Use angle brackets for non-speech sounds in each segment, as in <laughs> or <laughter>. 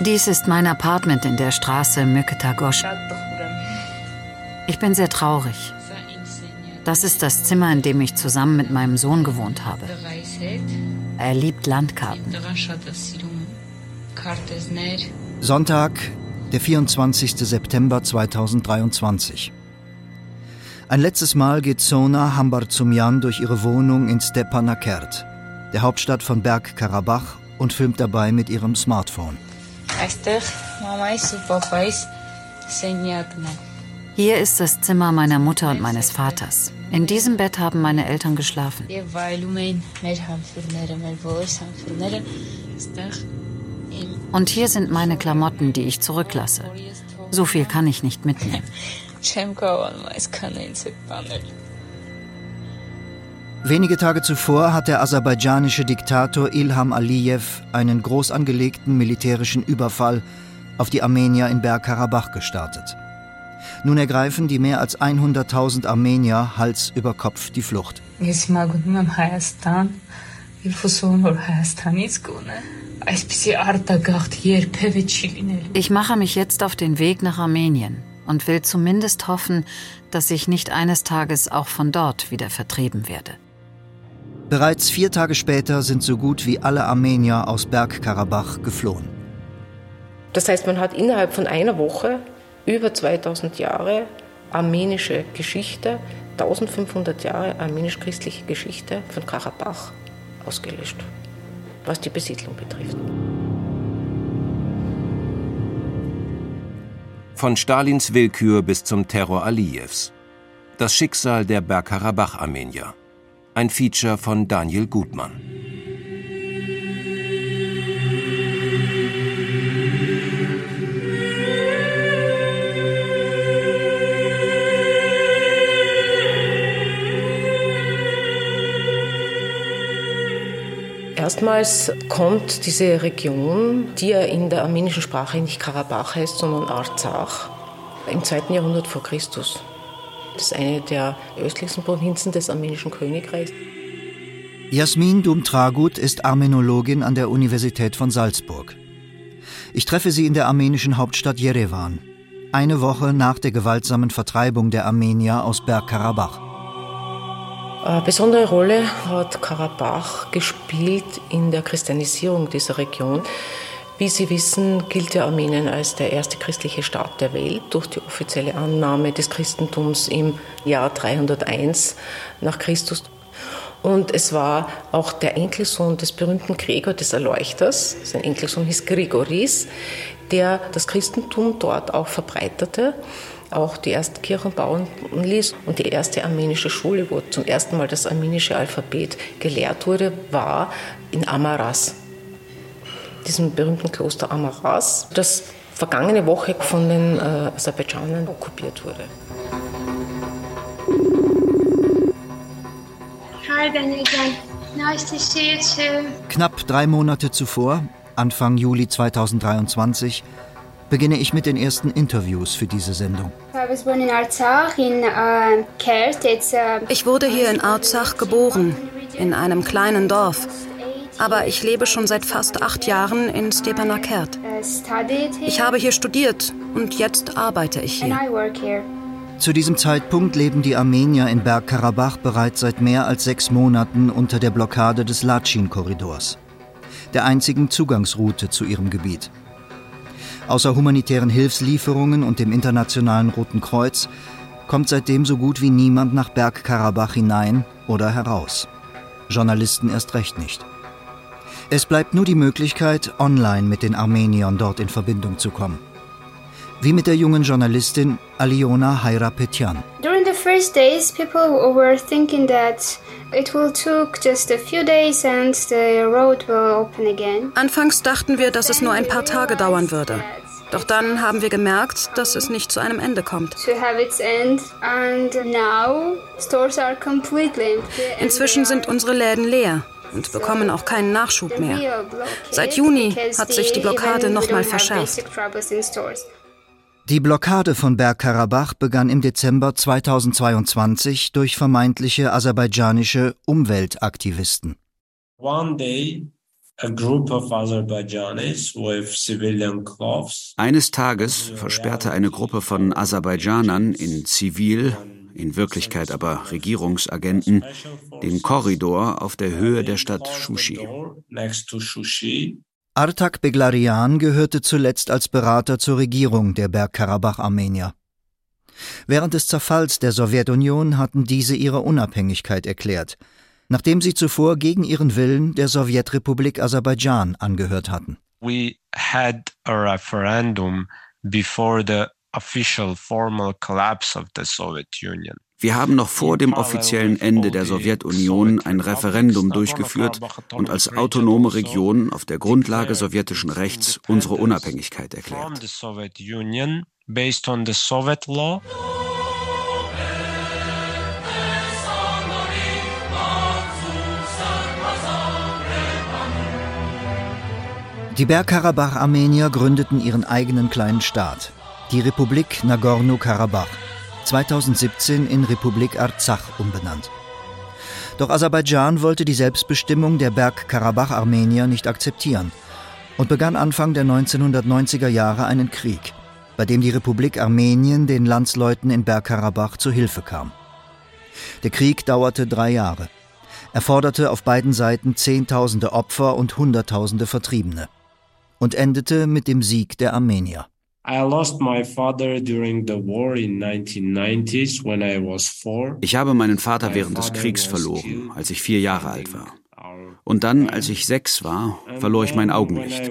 Dies ist mein Apartment in der Straße Myketagosh. Ich bin sehr traurig. Das ist das Zimmer, in dem ich zusammen mit meinem Sohn gewohnt habe. Er liebt Landkarten. Sonntag, der 24. September 2023. Ein letztes Mal geht Sona Hambarzumjan durch ihre Wohnung in Stepanakert, der Hauptstadt von Bergkarabach, und filmt dabei mit ihrem Smartphone. Hier ist das Zimmer meiner Mutter und meines Vaters. In diesem Bett haben meine Eltern geschlafen. Und hier sind meine Klamotten, die ich zurücklasse. So viel kann ich nicht mitnehmen. Wenige Tage zuvor hat der aserbaidschanische Diktator Ilham Aliyev einen groß angelegten militärischen Überfall auf die Armenier in Bergkarabach gestartet. Nun ergreifen die mehr als 100.000 Armenier Hals über Kopf die Flucht. Ich mache mich jetzt auf den Weg nach Armenien und will zumindest hoffen, dass ich nicht eines Tages auch von dort wieder vertrieben werde. Bereits vier Tage später sind so gut wie alle Armenier aus Bergkarabach geflohen. Das heißt, man hat innerhalb von einer Woche über 2000 Jahre armenische Geschichte, 1500 Jahre armenisch-christliche Geschichte von Karabach ausgelöscht, was die Besiedlung betrifft. Von Stalins Willkür bis zum Terror Aliyevs. Das Schicksal der Bergkarabach-Armenier. Ein Feature von Daniel Gutmann. Erstmals kommt diese Region, die ja in der armenischen Sprache nicht Karabach heißt, sondern Arzach, im 2. Jahrhundert vor Christus. Das ist eine der östlichsten Provinzen des armenischen Königreichs. Jasmin Dumtragut ist Armenologin an der Universität von Salzburg. Ich treffe sie in der armenischen Hauptstadt Jerewan, eine Woche nach der gewaltsamen Vertreibung der Armenier aus Bergkarabach. Eine besondere Rolle hat Karabach gespielt in der Christianisierung dieser Region. Wie Sie wissen, gilt ja Armenien als der erste christliche Staat der Welt durch die offizielle Annahme des Christentums im Jahr 301 nach Christus. Und es war auch der Enkelsohn des berühmten Gregor des Erleuchters, sein Enkelsohn hieß Grigoris, der das Christentum dort auch verbreitete, auch die ersten Kirchen bauen ließ. Und die erste armenische Schule, wo zum ersten Mal das armenische Alphabet gelehrt wurde, war in Amaras diesem berühmten Kloster Amaras, das vergangene Woche von den äh, Aserbaidschanern okkupiert wurde. Hi, Nice to see you too. Knapp drei Monate zuvor, Anfang Juli 2023, beginne ich mit den ersten Interviews für diese Sendung. Uh, ich wurde hier in Arzach geboren, in einem kleinen Dorf. Aber ich lebe schon seit fast acht Jahren in Stepanakert. Ich habe hier studiert und jetzt arbeite ich hier. Zu diesem Zeitpunkt leben die Armenier in Bergkarabach bereits seit mehr als sechs Monaten unter der Blockade des Latschin-Korridors, der einzigen Zugangsroute zu ihrem Gebiet. Außer humanitären Hilfslieferungen und dem Internationalen Roten Kreuz kommt seitdem so gut wie niemand nach Bergkarabach hinein oder heraus. Journalisten erst recht nicht. Es bleibt nur die Möglichkeit, online mit den Armeniern dort in Verbindung zu kommen. Wie mit der jungen Journalistin Aliona Hairapetyan. During the first days, people were thinking that it will took just a few days and the road will open again. Anfangs dachten wir, dass es nur ein paar Tage dauern würde. Doch dann haben wir gemerkt, dass es nicht zu einem Ende kommt. Inzwischen sind unsere Läden leer und bekommen auch keinen Nachschub mehr. Seit Juni hat sich die Blockade nochmal verschärft. Die Blockade von Bergkarabach begann im Dezember 2022 durch vermeintliche aserbaidschanische Umweltaktivisten. One day eines Tages versperrte eine Gruppe von Aserbaidschanern in Zivil, in Wirklichkeit aber Regierungsagenten, den Korridor auf der Höhe der Stadt Shushi. Artak Beglarian gehörte zuletzt als Berater zur Regierung der Bergkarabach-Armenier. Während des Zerfalls der Sowjetunion hatten diese ihre Unabhängigkeit erklärt – nachdem sie zuvor gegen ihren Willen der Sowjetrepublik Aserbaidschan angehört hatten. We had a referendum before the official formal collapse of the Soviet Union. Wir haben noch vor dem offiziellen Ende der Sowjetunion ein Referendum durchgeführt und als autonome Region auf der Grundlage sowjetischen Rechts unsere Unabhängigkeit erklärt. Die Bergkarabach-Armenier gründeten ihren eigenen kleinen Staat, die Republik Nagorno-Karabach, 2017 in Republik Arzach umbenannt. Doch Aserbaidschan wollte die Selbstbestimmung der Bergkarabach-Armenier nicht akzeptieren und begann Anfang der 1990er Jahre einen Krieg, bei dem die Republik Armenien den Landsleuten in Bergkarabach zu Hilfe kam. Der Krieg dauerte drei Jahre. Er forderte auf beiden Seiten Zehntausende Opfer und Hunderttausende Vertriebene und endete mit dem Sieg der Armenier. Ich habe meinen Vater während des Kriegs verloren, als ich vier Jahre alt war. Und dann, als ich sechs war, verlor ich mein Augenlicht.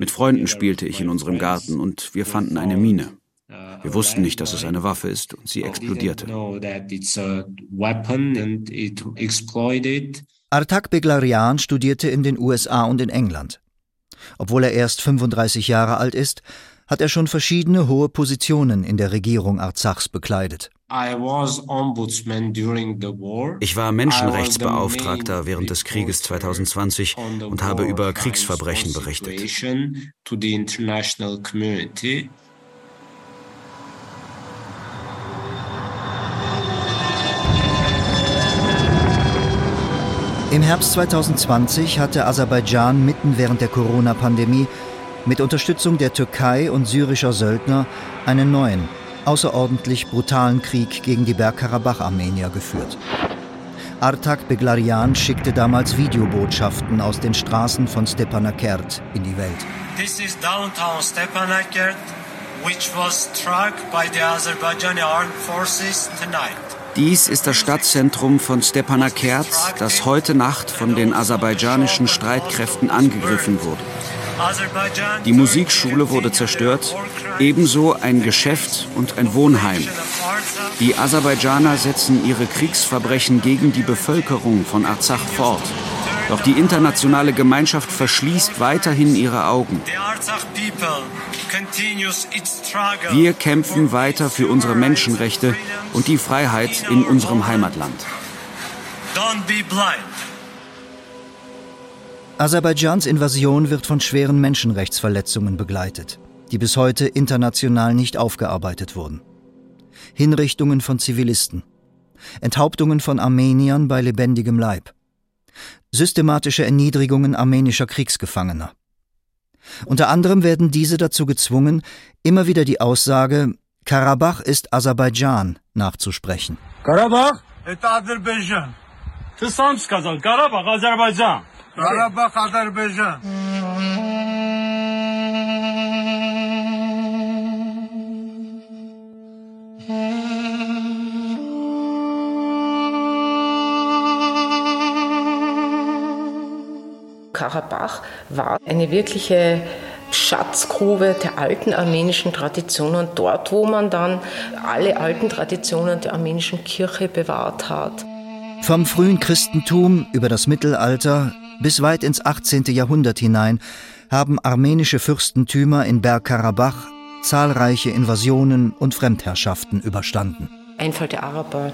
Mit Freunden spielte ich in unserem Garten und wir fanden eine Mine. Wir wussten nicht, dass es eine Waffe ist und sie explodierte. Artak Beglarian studierte in den USA und in England. Obwohl er erst 35 Jahre alt ist, hat er schon verschiedene hohe Positionen in der Regierung Arzachs bekleidet. Ich war Menschenrechtsbeauftragter während des Krieges 2020 und habe über Kriegsverbrechen berichtet. Im Herbst 2020 hatte Aserbaidschan mitten während der Corona-Pandemie mit Unterstützung der Türkei und syrischer Söldner einen neuen, außerordentlich brutalen Krieg gegen die Bergkarabach-Armenier geführt. Artak Beglarian schickte damals Videobotschaften aus den Straßen von Stepanakert in die Welt. This is downtown Stepanakert, which was struck by the Azerbaijani armed forces tonight. Dies ist das Stadtzentrum von Stepanakert, das heute Nacht von den aserbaidschanischen Streitkräften angegriffen wurde. Die Musikschule wurde zerstört, ebenso ein Geschäft und ein Wohnheim. Die Aserbaidschaner setzen ihre Kriegsverbrechen gegen die Bevölkerung von Arzach fort. Doch die internationale Gemeinschaft verschließt weiterhin ihre Augen. Wir kämpfen weiter für unsere Menschenrechte und die Freiheit in unserem Heimatland. Aserbaidschans Invasion wird von schweren Menschenrechtsverletzungen begleitet, die bis heute international nicht aufgearbeitet wurden. Hinrichtungen von Zivilisten, Enthauptungen von Armeniern bei lebendigem Leib, systematische Erniedrigungen armenischer Kriegsgefangener. Unter anderem werden diese dazu gezwungen, immer wieder die Aussage Karabach ist Aserbaidschan nachzusprechen. Karabach ist Aserbaidschan. Karabach Aserbaidschan. Karabach Aserbaidschan. Karabach war eine wirkliche Schatzgrube der alten armenischen Traditionen, dort, wo man dann alle alten Traditionen der armenischen Kirche bewahrt hat. Vom frühen Christentum über das Mittelalter bis weit ins 18. Jahrhundert hinein haben armenische Fürstentümer in Bergkarabach zahlreiche Invasionen und Fremdherrschaften überstanden. Einfall der Araber,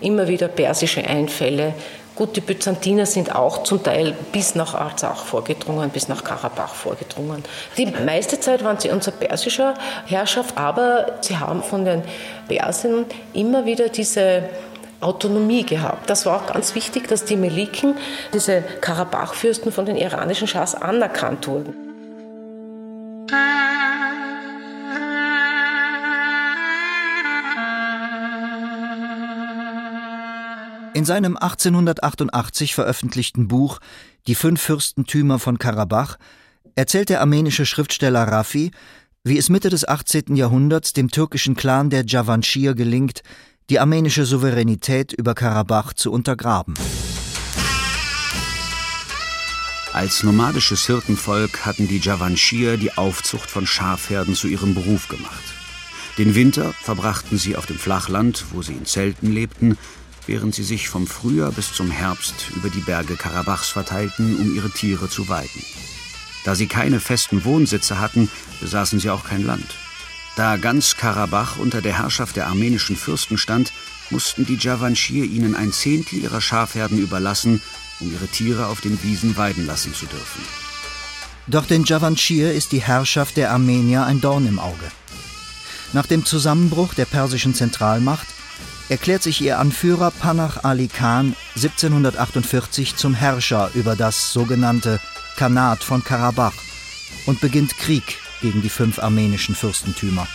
immer wieder persische Einfälle. Gut, die Byzantiner sind auch zum Teil bis nach Arzach vorgedrungen, bis nach Karabach vorgedrungen. Die meiste Zeit waren sie unter persischer Herrschaft, aber sie haben von den Persen immer wieder diese Autonomie gehabt. Das war auch ganz wichtig, dass die Meliken, diese Karabach-Fürsten von den iranischen Schahs anerkannt wurden. In seinem 1888 veröffentlichten Buch Die fünf Fürstentümer von Karabach erzählt der armenische Schriftsteller Rafi, wie es Mitte des 18. Jahrhunderts dem türkischen Clan der Javanschir gelingt, die armenische Souveränität über Karabach zu untergraben. Als nomadisches Hirtenvolk hatten die Javanschir die Aufzucht von Schafherden zu ihrem Beruf gemacht. Den Winter verbrachten sie auf dem Flachland, wo sie in Zelten lebten, während sie sich vom Frühjahr bis zum Herbst über die Berge Karabachs verteilten, um ihre Tiere zu weiden. Da sie keine festen Wohnsitze hatten, besaßen sie auch kein Land. Da ganz Karabach unter der Herrschaft der armenischen Fürsten stand, mussten die Javanschir ihnen ein Zehntel ihrer Schafherden überlassen, um ihre Tiere auf den Wiesen weiden lassen zu dürfen. Doch den Javanschir ist die Herrschaft der Armenier ein Dorn im Auge. Nach dem Zusammenbruch der persischen Zentralmacht erklärt sich ihr Anführer Panach Ali Khan 1748 zum Herrscher über das sogenannte Khanat von Karabach und beginnt Krieg gegen die fünf armenischen Fürstentümer.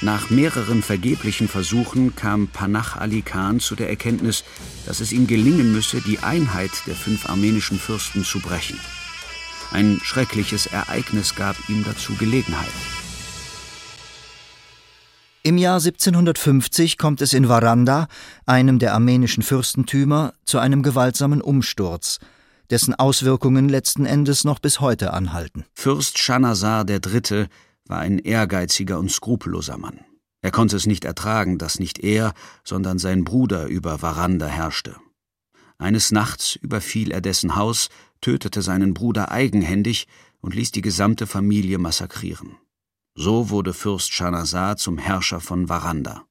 Nach mehreren vergeblichen Versuchen kam Panach Ali Khan zu der Erkenntnis, dass es ihm gelingen müsse, die Einheit der fünf armenischen Fürsten zu brechen. Ein schreckliches Ereignis gab ihm dazu Gelegenheit. Im Jahr 1750 kommt es in Varanda, einem der armenischen Fürstentümer, zu einem gewaltsamen Umsturz, dessen Auswirkungen letzten Endes noch bis heute anhalten. Fürst Shanazar III. war ein ehrgeiziger und skrupelloser Mann. Er konnte es nicht ertragen, dass nicht er, sondern sein Bruder über Varanda herrschte. Eines Nachts überfiel er dessen Haus, tötete seinen Bruder eigenhändig und ließ die gesamte Familie massakrieren. So wurde Fürst Shanazar zum Herrscher von Varanda.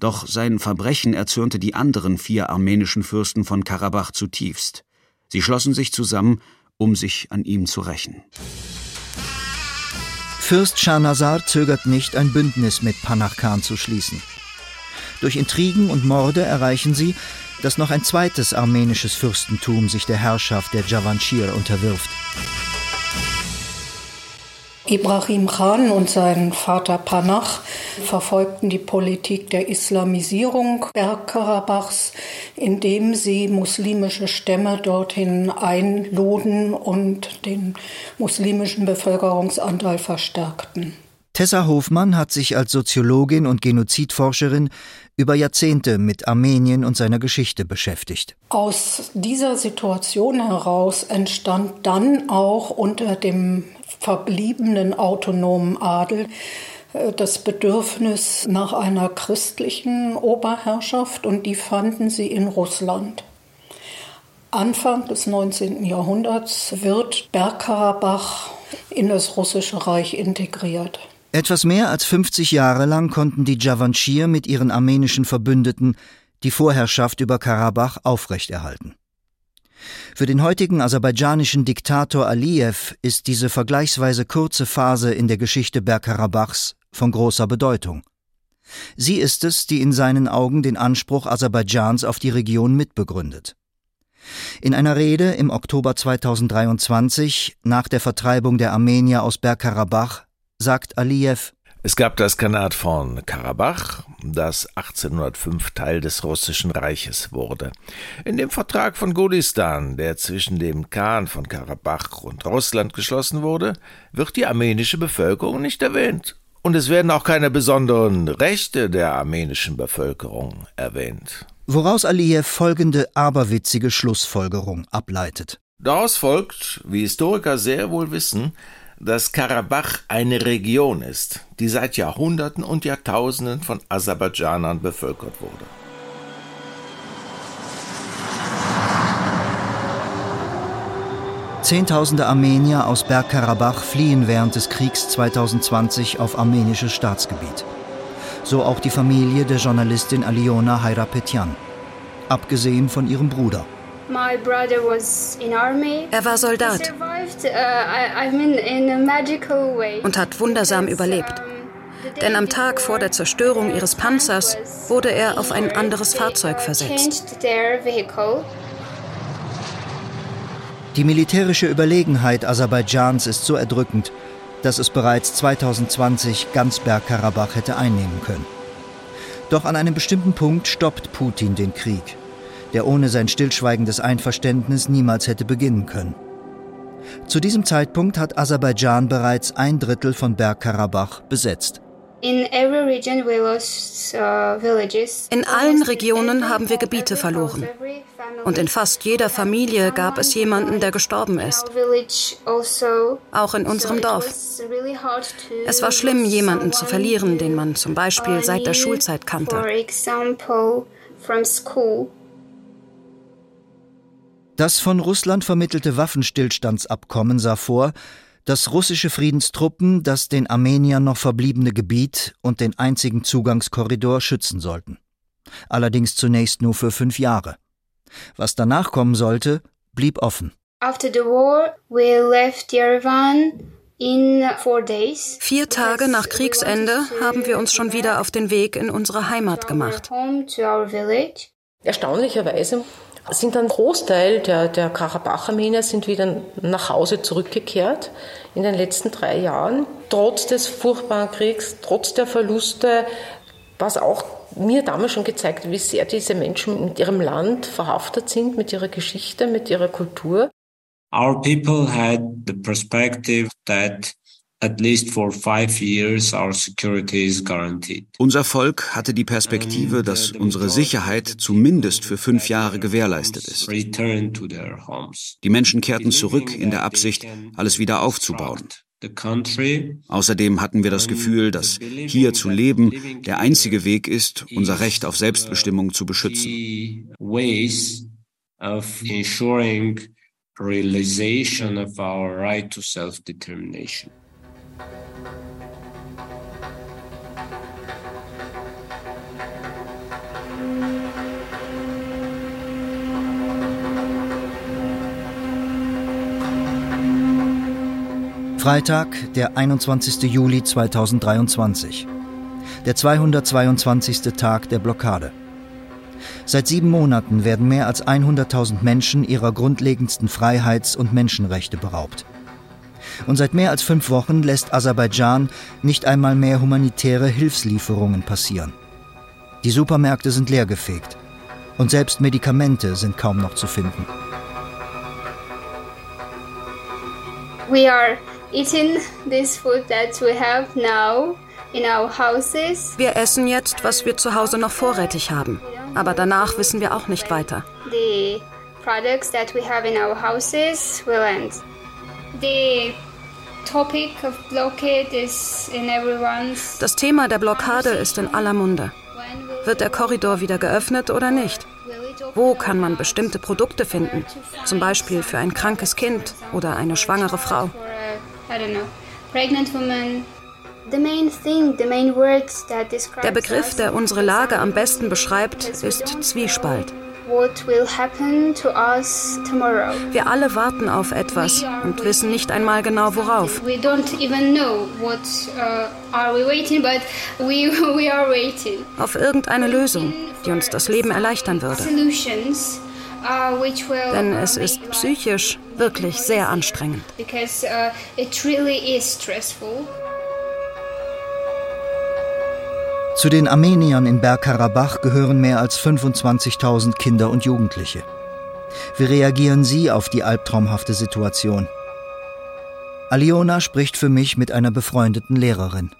Doch sein Verbrechen erzürnte die anderen vier armenischen Fürsten von Karabach zutiefst. Sie schlossen sich zusammen, um sich an ihm zu rächen. Fürst Shanazar zögert nicht, ein Bündnis mit Panach Khan zu schließen. Durch Intrigen und Morde erreichen sie, dass noch ein zweites armenisches Fürstentum sich der Herrschaft der Javanschir unterwirft. Ibrahim Khan und sein Vater Panach verfolgten die Politik der Islamisierung Bergkarabachs, indem sie muslimische Stämme dorthin einluden und den muslimischen Bevölkerungsanteil verstärkten. Tessa Hofmann hat sich als Soziologin und Genozidforscherin über Jahrzehnte mit Armenien und seiner Geschichte beschäftigt. Aus dieser Situation heraus entstand dann auch unter dem verbliebenen autonomen Adel äh, das Bedürfnis nach einer christlichen Oberherrschaft und die fanden sie in Russland. Anfang des 19. Jahrhunderts wird Bergkarabach in das russische Reich integriert. Etwas mehr als 50 Jahre lang konnten die Javanschir mit ihren armenischen Verbündeten die Vorherrschaft über Karabach aufrechterhalten. Für den heutigen aserbaidschanischen Diktator Aliyev ist diese vergleichsweise kurze Phase in der Geschichte Bergkarabachs von großer Bedeutung. Sie ist es, die in seinen Augen den Anspruch Aserbaidschans auf die Region mitbegründet. In einer Rede im Oktober 2023 nach der Vertreibung der Armenier aus Bergkarabach sagt Aliyev es gab das Khanat von Karabach, das 1805 Teil des Russischen Reiches wurde. In dem Vertrag von Gulistan, der zwischen dem Khan von Karabach und Russland geschlossen wurde, wird die armenische Bevölkerung nicht erwähnt. Und es werden auch keine besonderen Rechte der armenischen Bevölkerung erwähnt. Woraus Aliyev folgende aberwitzige Schlussfolgerung ableitet. Daraus folgt, wie Historiker sehr wohl wissen, dass Karabach eine Region ist, die seit Jahrhunderten und Jahrtausenden von Aserbaidschanern bevölkert wurde. Zehntausende Armenier aus Bergkarabach fliehen während des Kriegs 2020 auf armenisches Staatsgebiet. So auch die Familie der Journalistin Aliona Hairapetyan, abgesehen von ihrem Bruder. Er war Soldat uh, und hat wundersam überlebt. Denn am Tag vor der Zerstörung ihres Panzers wurde er auf ein anderes Fahrzeug versetzt. Die militärische Überlegenheit Aserbaidschans ist so erdrückend, dass es bereits 2020 ganz Bergkarabach hätte einnehmen können. Doch an einem bestimmten Punkt stoppt Putin den Krieg, der ohne sein stillschweigendes Einverständnis niemals hätte beginnen können. Zu diesem Zeitpunkt hat Aserbaidschan bereits ein Drittel von Bergkarabach besetzt. Uh, In allen Regionen haben wir Gebiete verloren. Und in fast jeder Familie gab es jemanden, der gestorben ist. Also. Auch in unserem Dorf. Es war schlimm, jemanden zu verlieren, den man zum Beispiel seit der Schulzeit kannte. Das von Russland vermittelte Waffenstillstandsabkommen sah vor, dass russische Friedenstruppen das den Armeniern noch verbliebene Gebiet und den einzigen Zugangskorridor schützen sollten. Allerdings zunächst nur für fünf Jahre. Was danach kommen sollte, blieb offen. Vier Tage nach Kriegsende haben wir uns schon wieder auf den Weg in unsere Heimat gemacht. Erstaunlicherweise sind ein Großteil der, der Karabach-Armenier sind wieder nach Hause zurückgekehrt in den letzten drei Jahren. Trotz des furchtbaren Kriegs, trotz der Verluste, was auch mir damals schon gezeigt hat, wie sehr diese Menschen mit ihrem Land verhaftet sind, mit ihrer Geschichte, mit ihrer Kultur. Our people had the perspective that At least for five years our security is guaranteed. Unser Volk hatte die Perspektive, dass unsere Sicherheit zumindest für fünf Jahre gewährleistet ist. Die Menschen kehrten zurück in der Absicht, alles wieder aufzubauen. Außerdem hatten wir das Gefühl, dass hier zu leben der einzige Weg ist, unser Recht auf Selbstbestimmung zu beschützen. Realization of our right to self-determination. Freitag, der 21. Juli 2023. Der 222. Tag der Blockade. Seit sieben Monaten werden mehr als 100.000 Menschen ihrer grundlegendsten Freiheits- und Menschenrechte beraubt. Und seit mehr als fünf Wochen lässt Aserbaidschan nicht einmal mehr humanitäre Hilfslieferungen passieren. Die Supermärkte sind leergefegt. Und selbst Medikamente sind kaum noch zu finden. We are eating this food that we have now in our houses. Wir essen jetzt, was wir zu Hause noch vorrätig haben, aber danach wissen wir auch nicht weiter. The products that we have in our houses will end. The topic of blockade is in everyone's Das Thema der Blockade ist in aller Munde. Wird der Korridor wieder geöffnet oder nicht? Wo kann man bestimmte Produkte finden? Zum Beispiel für ein krankes Kind oder eine schwangere Frau. Der Begriff, der unsere Lage am besten beschreibt, ist Zwiespalt. Wir alle warten auf etwas und wissen nicht einmal genau worauf. Uh, <laughs> auf irgendeine Lösung, die uns das Leben erleichtern würde. Denn es ist psychisch wirklich sehr anstrengend. Uh, Zu den Armeniern in Bergkarabach gehören mehr als 25.000 Kinder und Jugendliche. Wie reagieren sie auf die albtraumhafte Situation? Aliona spricht für mich mit einer befreundeten Lehrerin.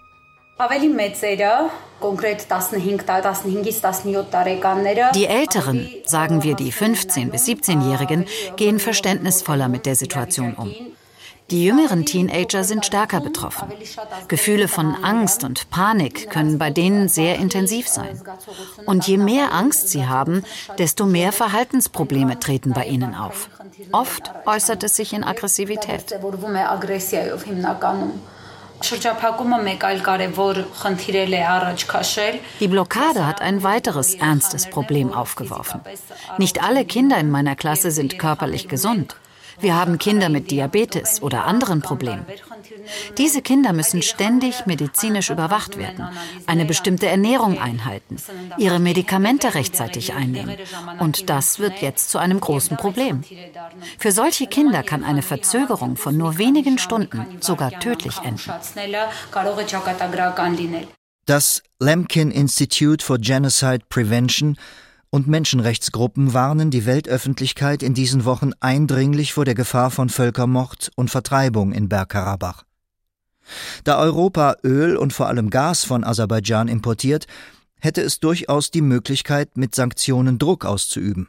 Die Älteren, sagen wir die 15- bis 17-Jährigen, gehen verständnisvoller mit der Situation um. Die jüngeren Teenager sind stärker betroffen. Gefühle von Angst und Panik können bei denen sehr intensiv sein. Und je mehr Angst sie haben, desto mehr Verhaltensprobleme treten bei ihnen auf. Oft äußert es sich in Aggressivität. Die Blockade hat ein weiteres ernstes Problem aufgeworfen. Nicht alle Kinder in meiner Klasse sind körperlich gesund. Wir haben Kinder mit Diabetes oder anderen Problemen. Diese Kinder müssen ständig medizinisch überwacht werden, eine bestimmte Ernährung einhalten, ihre Medikamente rechtzeitig einnehmen. Und das wird jetzt zu einem großen Problem. Für solche Kinder kann eine Verzögerung von nur wenigen Stunden sogar tödlich enden. Das Lemkin Institute for Genocide Prevention und Menschenrechtsgruppen warnen die Weltöffentlichkeit in diesen Wochen eindringlich vor der Gefahr von Völkermord und Vertreibung in Bergkarabach. Da Europa Öl und vor allem Gas von Aserbaidschan importiert, hätte es durchaus die Möglichkeit, mit Sanktionen Druck auszuüben.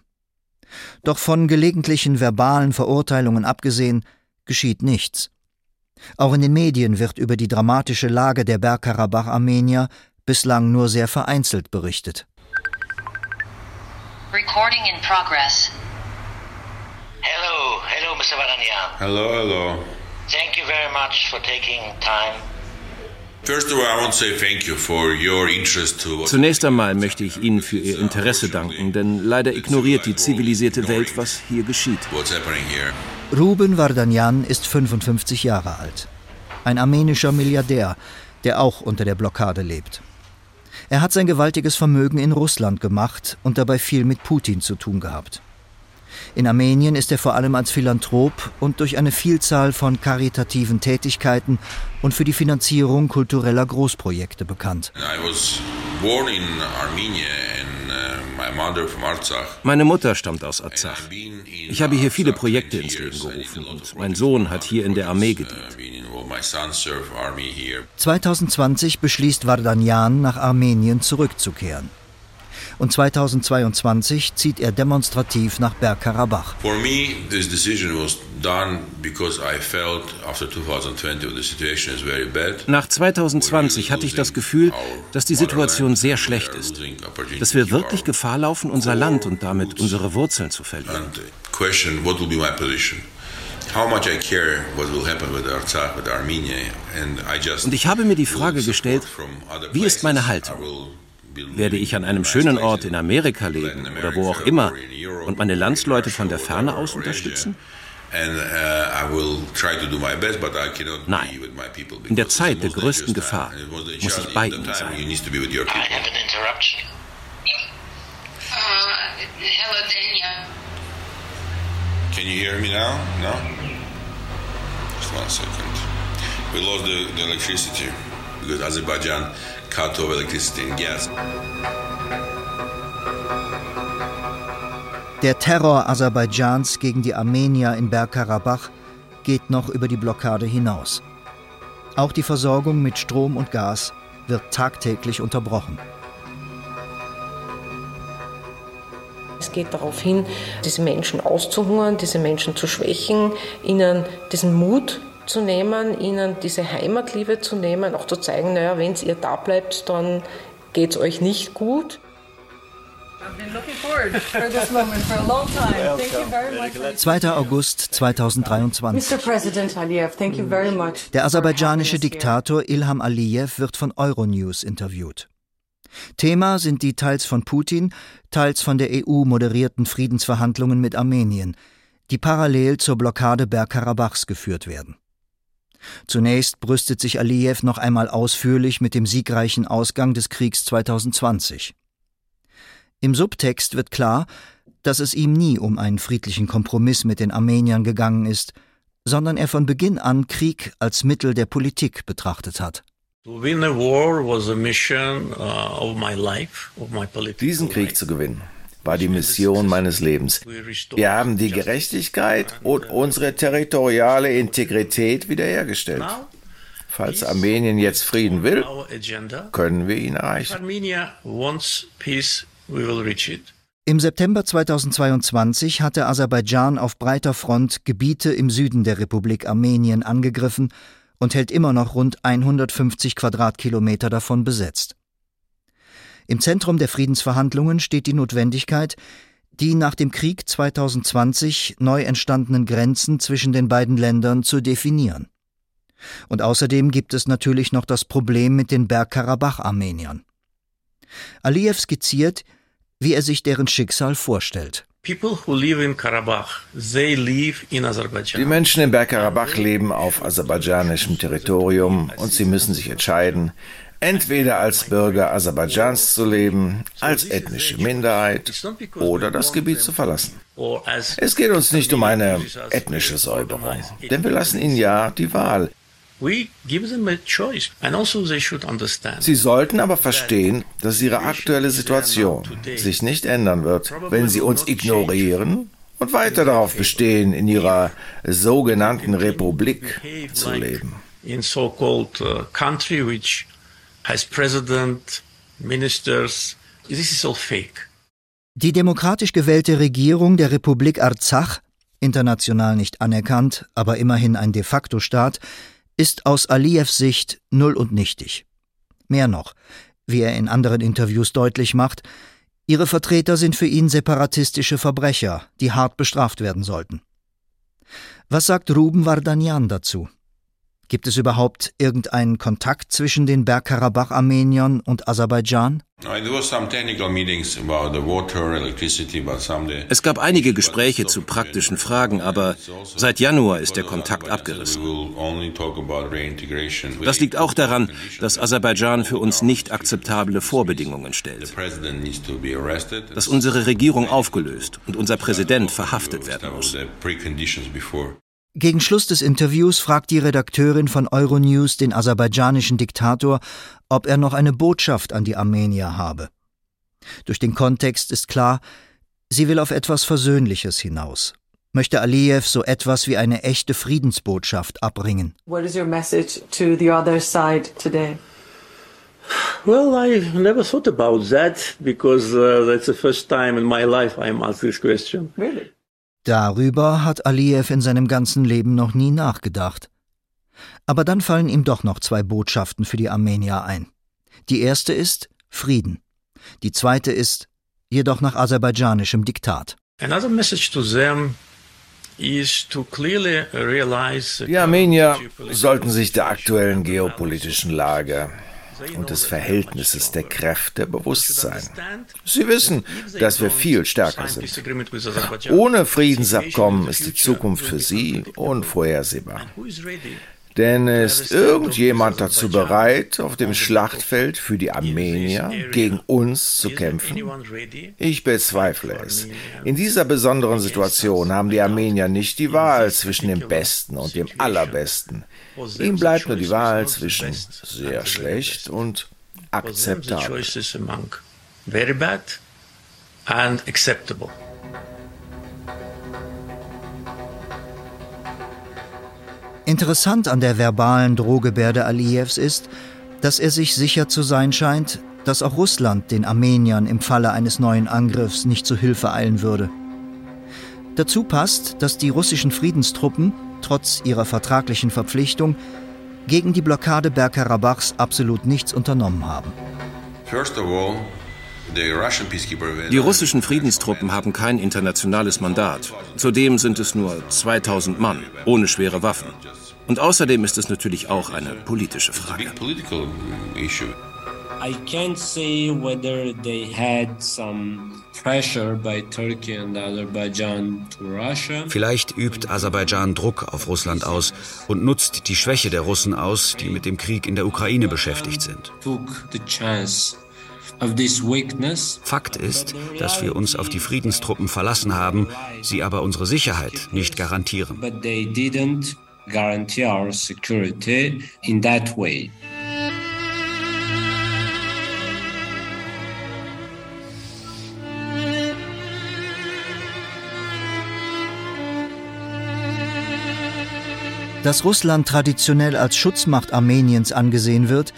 Doch von gelegentlichen verbalen Verurteilungen abgesehen, geschieht nichts. Auch in den Medien wird über die dramatische Lage der Bergkarabach-Armenier bislang nur sehr vereinzelt berichtet. Recording in progress. Hello, hello, Mr. Varanyan. Hello, hello. Thank you very much for taking time. Zunächst einmal möchte ich Ihnen für Ihr Interesse danken, denn leider ignoriert die zivilisierte Welt, was hier geschieht. Ruben Vardanyan ist 55 Jahre alt. Ein armenischer Milliardär, der auch unter der Blockade lebt. Er hat sein gewaltiges Vermögen in Russland gemacht und dabei viel mit Putin zu tun gehabt. In Armenien ist er vor allem als Philanthrop und durch eine Vielzahl von karitativen Tätigkeiten und für die Finanzierung kultureller Großprojekte bekannt. Uh, Meine Mutter stammt aus Arzach. Ich habe hier viele Projekte ins Leben gerufen und mein Sohn hat hier in der Armee gedient. 2020 beschließt Vardanyan, nach Armenien zurückzukehren. Und 2022 zieht er demonstrativ nach Bergkarabach. Nach 2020 hatte ich das Gefühl, dass die Situation sehr schlecht ist, dass wir wirklich Gefahr laufen, unser Land und damit unsere Wurzeln zu verlieren. Und ich habe mir die Frage gestellt, wie ist meine Haltung? Werde ich an einem schönen Ort in Amerika leben oder wo auch immer und meine Landsleute von der Ferne aus unterstützen? Nein, in der Zeit der größten Gefahr muss ich bei ihnen sein. Can you hear me now? No? Just one second. We lost the, the electricity because Azerbaijan cut off electricity and gas. Der Terror Aserbaidschans gegen die Armenier in Bergkarabach geht noch über die Blockade hinaus. Auch die Versorgung mit Strom und Gas wird tagtäglich unterbrochen. Es geht darauf hin, diese Menschen auszuhungern, diese Menschen zu schwächen, ihnen diesen Mut zu nehmen, ihnen diese Heimatliebe zu nehmen, auch zu zeigen, naja, wenn ihr da bleibt, dann geht es euch nicht gut. 2. August 2023. Der aserbaidschanische Diktator Ilham Aliyev wird von Euronews interviewt. Thema sind die teils von Putin, teils von der EU moderierten Friedensverhandlungen mit Armenien, die parallel zur Blockade Bergkarabachs geführt werden. Zunächst brüstet sich Aliyev noch einmal ausführlich mit dem siegreichen Ausgang des Kriegs 2020. Im Subtext wird klar, dass es ihm nie um einen friedlichen Kompromiss mit den Armeniern gegangen ist, sondern er von Beginn an Krieg als Mittel der Politik betrachtet hat. Uh, Diesen Krieg zu gewinnen war die Mission meines Lebens. Wir haben die Gerechtigkeit und unsere territoriale Integrität wiederhergestellt. Falls Armenien jetzt Frieden will, können wir ihn erreichen. Im September 2022 hatte Aserbaidschan auf breiter Front Gebiete im Süden der Republik Armenien angegriffen und hält immer noch rund 150 Quadratkilometer davon besetzt. Im Zentrum der Friedensverhandlungen steht die Notwendigkeit, die nach dem Krieg 2020 neu entstandenen Grenzen zwischen den beiden Ländern zu definieren. Und außerdem gibt es natürlich noch das Problem mit den Bergkarabach-Armeniern. Aliyev skizziert, wie er sich deren Schicksal vorstellt. Die Menschen in Bergkarabach leben auf aserbaidschanischem Territorium und sie müssen sich entscheiden, entweder als Bürger Aserbaidschans zu leben, als ethnische Minderheit oder das Gebiet zu verlassen. Es geht uns nicht um eine ethnische Säuberung, denn wir lassen ihnen ja die Wahl. Also Sie sollten aber verstehen, dass ihre aktuelle Situation sich nicht ändern wird, wenn sie uns ignorieren und weiter darauf bestehen, in ihrer sogenannten Republik zu leben. In so-called uh, country which has president, ministers. This is all fake. Die demokratisch gewählte Regierung der Republik Arzach, international nicht anerkannt, aber immerhin ein de facto Staat, ist aus Aliyevs Sicht null und nichtig. Mehr noch, wie er in anderen Interviews deutlich macht, ihre Vertreter sind für ihn separatistische Verbrecher, die hart bestraft werden sollten. Was sagt Ruben Vardanyan dazu? Gibt es überhaupt irgendeinen Kontakt zwischen den Bergkarabach-Armeniern und Aserbaidschan? Es gab einige Gespräche zu praktischen Fragen, aber seit Januar ist der Kontakt abgerissen. Das liegt auch daran, dass Aserbaidschan für uns nicht akzeptable Vorbedingungen stellt. Dass unsere Regierung aufgelöst und unser Präsident verhaftet werden muss. Gegen Schluss des Interviews fragt die Redakteurin von Euronews den aserbaidschanischen Diktator, ob er noch eine Botschaft an die Armenier habe. Durch den Kontext ist klar, sie will auf etwas Versöhnliches hinaus. Möchte Aliyev so etwas wie eine echte Friedensbotschaft abbringen? What is your message to the other side today? Well, I never thought about that because uh, that's the first time in my life I'm asked this question. Really? Darüber hat Aliyev in seinem ganzen Leben noch nie nachgedacht. Aber dann fallen ihm doch noch zwei Botschaften für die Armenier ein. Die erste ist Frieden. Die zweite ist jedoch nach aserbaidschanischem Diktat. Die Armenier sollten sich der aktuellen geopolitischen Lage und des Verhältnisses der Kräfte bewusst sein. Sie wissen, dass wir viel stärker sind. Ohne Friedensabkommen ist die Zukunft für sie unvorhersehbar. Denn ist irgendjemand dazu bereit, auf dem Schlachtfeld für die Armenier gegen uns zu kämpfen? Ich bezweifle es. In dieser besonderen Situation haben die Armenier nicht die Wahl zwischen dem Besten und dem Allerbesten. Ihm bleibt nur die Wahl zwischen sehr schlecht und akzeptabel. Very bad and acceptable. Interessant an der verbalen Drohgebärde Aliyevs ist, dass er sich sicher zu sein scheint, dass auch Russland den Armeniern im Falle eines neuen Angriffs nicht zu Hilfe eilen würde. Dazu passt, dass die russischen Friedenstruppen, trotz ihrer vertraglichen Verpflichtung, gegen die Blockade Bergkarabachs absolut nichts unternommen haben. Die russischen Friedenstruppen haben kein internationales Mandat. Zudem sind es nur 2000 Mann, ohne schwere Waffen. Und außerdem ist es natürlich auch eine politische Frage. I can't say whether they had some pressure by Turkey and Azerbaijan to Russia. Vielleicht übt Aserbaidschan Druck auf Russland aus und nutzt die Schwäche der Russen aus, die mit dem Krieg in der Ukraine beschäftigt sind. Fakt ist, dass wir uns auf die Friedenstruppen verlassen haben, sie aber unsere Sicherheit nicht garantieren. Dass Russland traditionell als Schutzmacht Armeniens angesehen wird,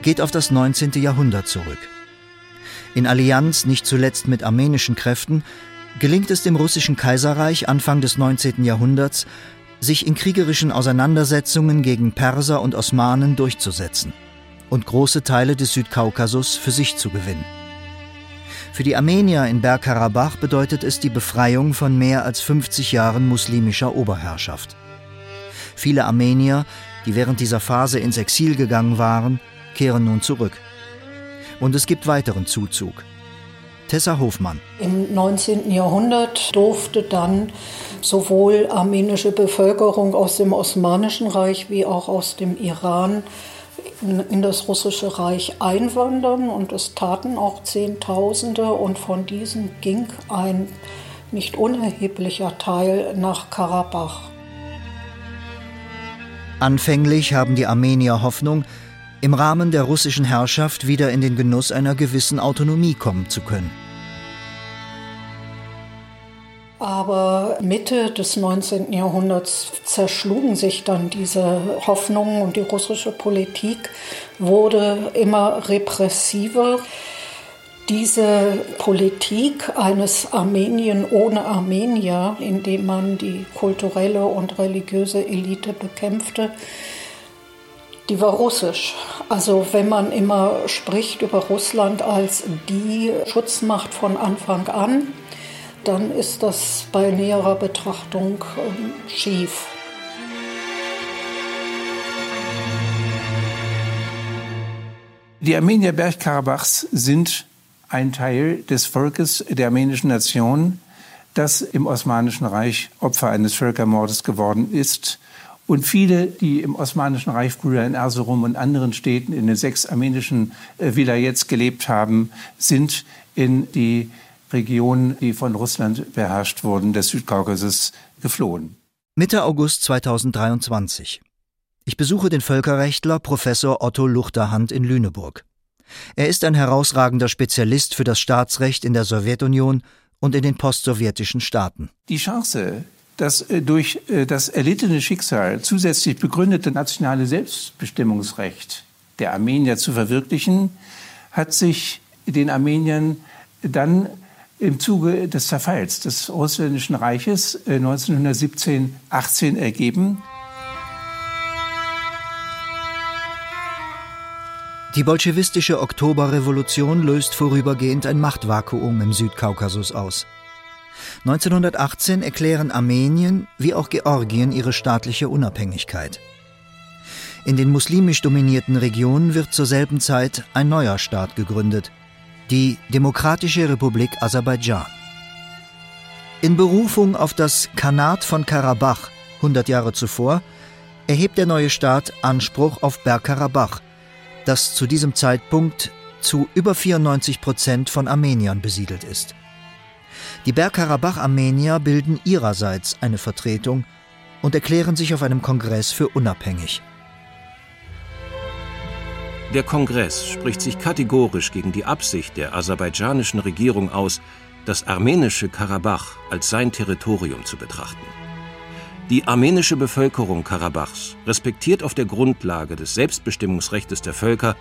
geht auf das 19. Jahrhundert zurück. In Allianz nicht zuletzt mit armenischen Kräften gelingt es dem russischen Kaiserreich Anfang des 19. Jahrhunderts, sich in kriegerischen Auseinandersetzungen gegen Perser und Osmanen durchzusetzen und große Teile des Südkaukasus für sich zu gewinnen. Für die Armenier in Bergkarabach bedeutet es die Befreiung von mehr als 50 Jahren muslimischer Oberherrschaft. Viele Armenier, die während dieser Phase ins Exil gegangen waren, kehren nun zurück. Und es gibt weiteren Zuzug. Tessa Hofmann. Im 19. Jahrhundert durfte dann sowohl armenische Bevölkerung aus dem Osmanischen Reich wie auch aus dem Iran in das russische Reich einwandern und es taten auch Zehntausende und von diesen ging ein nicht unerheblicher Teil nach Karabach. Anfänglich haben die Armenier Hoffnung, im Rahmen der russischen Herrschaft wieder in den Genuss einer gewissen Autonomie kommen zu können. Aber Mitte des 19. Jahrhunderts zerschlugen sich dann diese Hoffnungen und die russische Politik wurde immer repressiver. Diese Politik eines Armenien ohne Armenier, indem man die kulturelle und religiöse Elite bekämpfte, die war russisch. Also wenn man immer spricht über Russland als die Schutzmacht von Anfang an, dann ist das bei näherer Betrachtung ähm, schief. Die Armenier Bergkarabachs sind ein Teil des Volkes der armenischen Nation, das im Osmanischen Reich Opfer eines Völkermordes geworden ist. Und viele, die im Osmanischen Reich früher in Erzurum und anderen Städten in den sechs armenischen äh, Vilayets gelebt haben, sind in die Regionen, die von Russland beherrscht wurden, des Südkaukasus, geflohen. Mitte August 2023. Ich besuche den Völkerrechtler Professor Otto Luchterhand in Lüneburg. Er ist ein herausragender Spezialist für das Staatsrecht in der Sowjetunion und in den postsowjetischen Staaten. Die Chance, das äh, durch äh, das erlittene Schicksal zusätzlich begründete nationale Selbstbestimmungsrecht der Armenier zu verwirklichen, hat sich den Armeniern dann im Zuge des Zerfalls des Russländischen Reiches 1917-18 äh, ergeben. Die bolschewistische Oktoberrevolution löst vorübergehend ein Machtvakuum im Südkaukasus aus. 1918 erklären Armenien wie auch Georgien ihre staatliche Unabhängigkeit. In den muslimisch dominierten Regionen wird zur selben Zeit ein neuer Staat gegründet, die Demokratische Republik Aserbaidschan. In Berufung auf das Khanat von Karabach 100 Jahre zuvor erhebt der neue Staat Anspruch auf Bergkarabach, das zu diesem Zeitpunkt zu über 94 Prozent von Armeniern besiedelt ist. Die Bergkarabach-Armenier bilden ihrerseits eine Vertretung und erklären sich auf einem Kongress für unabhängig. Der Kongress spricht sich kategorisch gegen die Absicht der aserbaidschanischen Regierung aus, das armenische Karabach als sein Territorium zu betrachten. Die armenische Bevölkerung Karabachs respektiert auf der Grundlage des Selbstbestimmungsrechts der Völker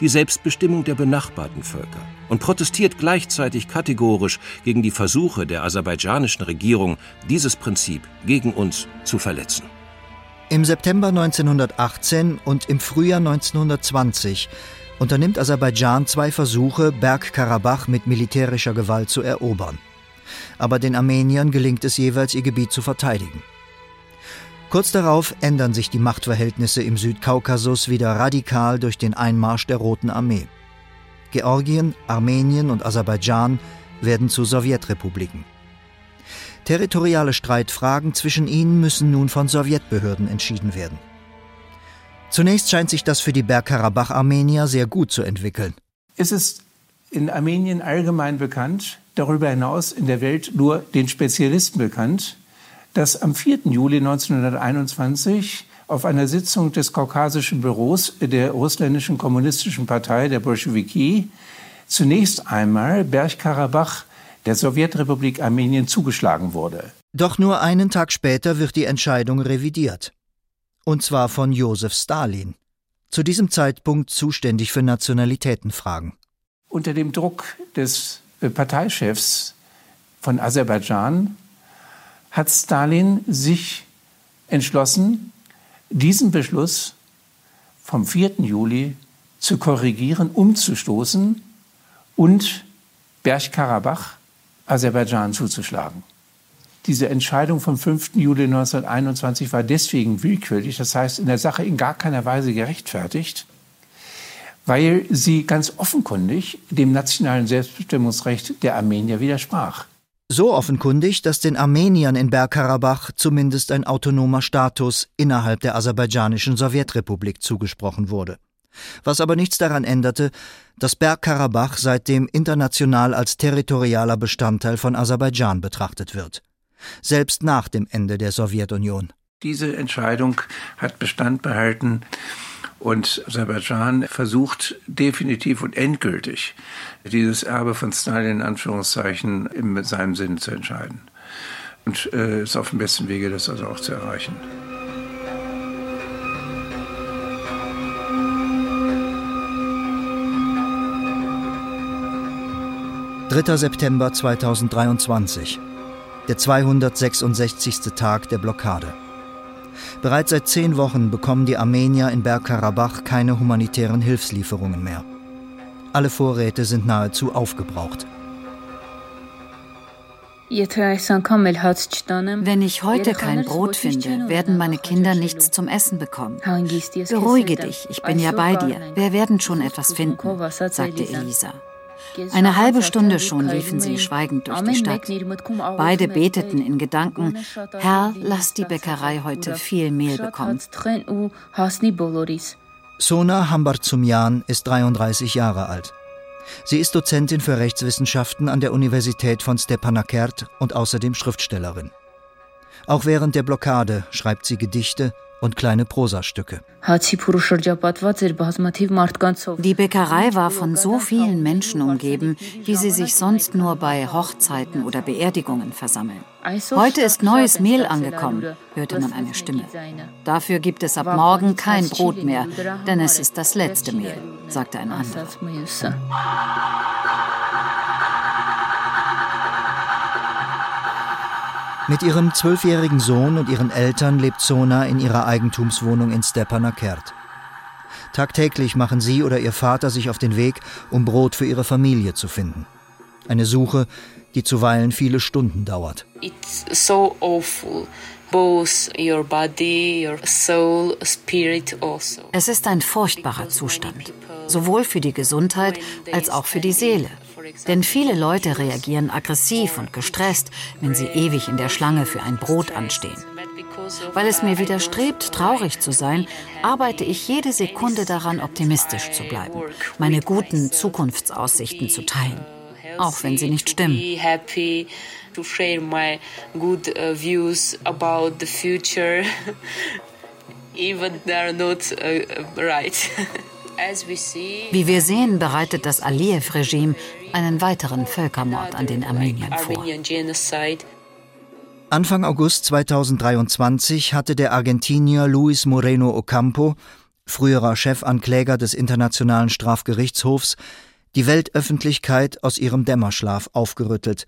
die Selbstbestimmung der benachbarten Völker und protestiert gleichzeitig kategorisch gegen die Versuche der aserbaidschanischen Regierung, dieses Prinzip gegen uns zu verletzen. Im September 1918 und im Frühjahr 1920 unternimmt Aserbaidschan zwei Versuche, Bergkarabach mit militärischer Gewalt zu erobern. Aber den Armeniern gelingt es jeweils, ihr Gebiet zu verteidigen. Kurz darauf ändern sich die Machtverhältnisse im Südkaukasus wieder radikal durch den Einmarsch der Roten Armee. Georgien, Armenien und Aserbaidschan werden zu Sowjetrepubliken. Territoriale Streitfragen zwischen ihnen müssen nun von Sowjetbehörden entschieden werden. Zunächst scheint sich das für die Bergkarabach-Armenier sehr gut zu entwickeln. Es ist in Armenien allgemein bekannt, darüber hinaus in der Welt nur den Spezialisten bekannt, dass am 4. Juli 1921 auf einer Sitzung des kaukasischen Büros der russländischen kommunistischen Partei, der Bolschewiki, zunächst einmal Bergkarabach der Sowjetrepublik Armenien zugeschlagen wurde. Doch nur einen Tag später wird die Entscheidung revidiert. Und zwar von Josef Stalin, zu diesem Zeitpunkt zuständig für Nationalitätenfragen. Unter dem Druck des Parteichefs von Aserbaidschan hat Stalin sich entschlossen, diesen Beschluss vom 4. Juli zu korrigieren, umzustoßen und Bergkarabach Aserbaidschan zuzuschlagen. Diese Entscheidung vom 5. Juli 1921 war deswegen willkürlich, das heißt in der Sache in gar keiner Weise gerechtfertigt, weil sie ganz offenkundig dem nationalen Selbstbestimmungsrecht der Armenier widersprach. So offenkundig, dass den Armeniern in Bergkarabach zumindest ein autonomer Status innerhalb der aserbaidschanischen Sowjetrepublik zugesprochen wurde. Was aber nichts daran änderte, dass Bergkarabach seitdem international als territorialer Bestandteil von Aserbaidschan betrachtet wird. Selbst nach dem Ende der Sowjetunion. Diese Entscheidung hat Bestand behalten und Aserbaidschan versucht definitiv und endgültig dieses Erbe von Stalin in Anführungszeichen in seinem Sinne zu entscheiden. Und äh, ist auf dem besten Wege, das also auch zu erreichen. Dritter September 2023, der 266. Tag der Blockade. Bereits seit zehn Wochen bekommen die Armenier in Bergkarabach keine humanitären Hilfslieferungen mehr. Alle Vorräte sind nahezu aufgebraucht. Wenn ich heute kein Brot finde, werden meine Kinder nichts zum Essen bekommen. Beruhige dich, ich bin ja bei dir. Wir werden schon etwas finden, sagte Elisa. Eine halbe Stunde schon liefen sie schweigend durch die Stadt. Beide beteten in Gedanken, Herr, lass die Bäckerei heute viel Mehl bekommen. Sona Hambarzumyan ist 33 Jahre alt. Sie ist Dozentin für Rechtswissenschaften an der Universität von Stepanakert und außerdem Schriftstellerin. Auch während der Blockade schreibt sie Gedichte und kleine Prosastücke. Die Bäckerei war von so vielen Menschen umgeben, wie sie sich sonst nur bei Hochzeiten oder Beerdigungen versammeln. Heute ist neues Mehl angekommen, hörte man eine Stimme. Dafür gibt es ab morgen kein Brot mehr, denn es ist das letzte Mehl, sagte ein anderer. Mit ihrem zwölfjährigen Sohn und ihren Eltern lebt Sona in ihrer Eigentumswohnung in Stepanakert. Tagtäglich machen sie oder ihr Vater sich auf den Weg, um Brot für ihre Familie zu finden. Eine Suche, die zuweilen viele Stunden dauert. It's so awful. Also. Es ist ein furchtbarer Zustand, sowohl für die Gesundheit als auch für die Seele. Denn viele Leute reagieren aggressiv und gestresst, wenn sie ewig in der Schlange für ein Brot anstehen. Weil es mir widerstrebt, traurig zu sein, arbeite ich jede Sekunde daran, optimistisch zu bleiben, meine guten Zukunftsaussichten zu teilen, auch wenn sie nicht stimmen. <laughs> <laughs> Wie wir sehen, bereitet das Aliyev-Regime einen weiteren Völkermord an den Armeniern vor. Anfang August 2023 hatte der Argentinier Luis Moreno Ocampo, früherer Chefankläger des Internationalen Strafgerichtshofs, die Weltöffentlichkeit aus ihrem Dämmerschlaf aufgerüttelt,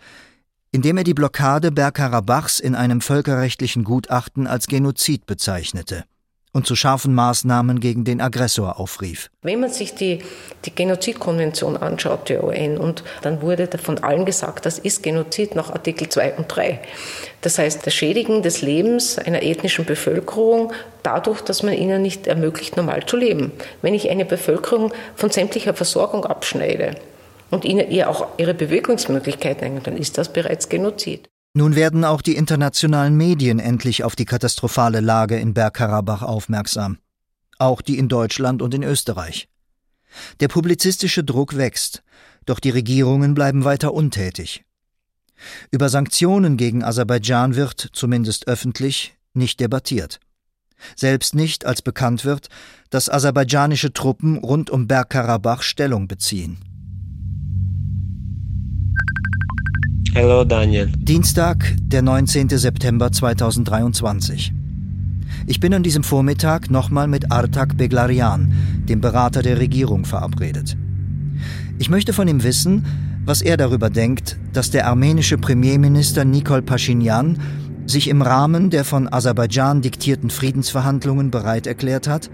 indem er die Blockade Bergkarabachs in einem völkerrechtlichen Gutachten als Genozid bezeichnete und zu scharfen Maßnahmen gegen den Aggressor aufrief. Wenn man sich die, die Genozidkonvention anschaut, der UN, und dann wurde von allen gesagt, das ist Genozid nach Artikel 2 und 3. Das heißt, das Schädigen des Lebens einer ethnischen Bevölkerung dadurch, dass man ihnen nicht ermöglicht, normal zu leben. Wenn ich eine Bevölkerung von sämtlicher Versorgung abschneide und ihnen ihr auch ihre Bewegungsmöglichkeiten, dann ist das bereits Genozid. Nun werden auch die internationalen Medien endlich auf die katastrophale Lage in Bergkarabach aufmerksam. Auch die in Deutschland und in Österreich. Der publizistische Druck wächst, doch die Regierungen bleiben weiter untätig. Über Sanktionen gegen Aserbaidschan wird, zumindest öffentlich, nicht debattiert. Selbst nicht, als bekannt wird, dass aserbaidschanische Truppen rund um Bergkarabach Stellung beziehen. Hallo Daniel. Dienstag, der 19. September 2023. Ich bin an diesem Vormittag nochmal mit Artak Beglarian, dem Berater der Regierung, verabredet. Ich möchte von ihm wissen, was er darüber denkt, dass der armenische Premierminister Nikol Pashinyan sich im Rahmen der von Aserbaidschan diktierten Friedensverhandlungen bereit erklärt hat,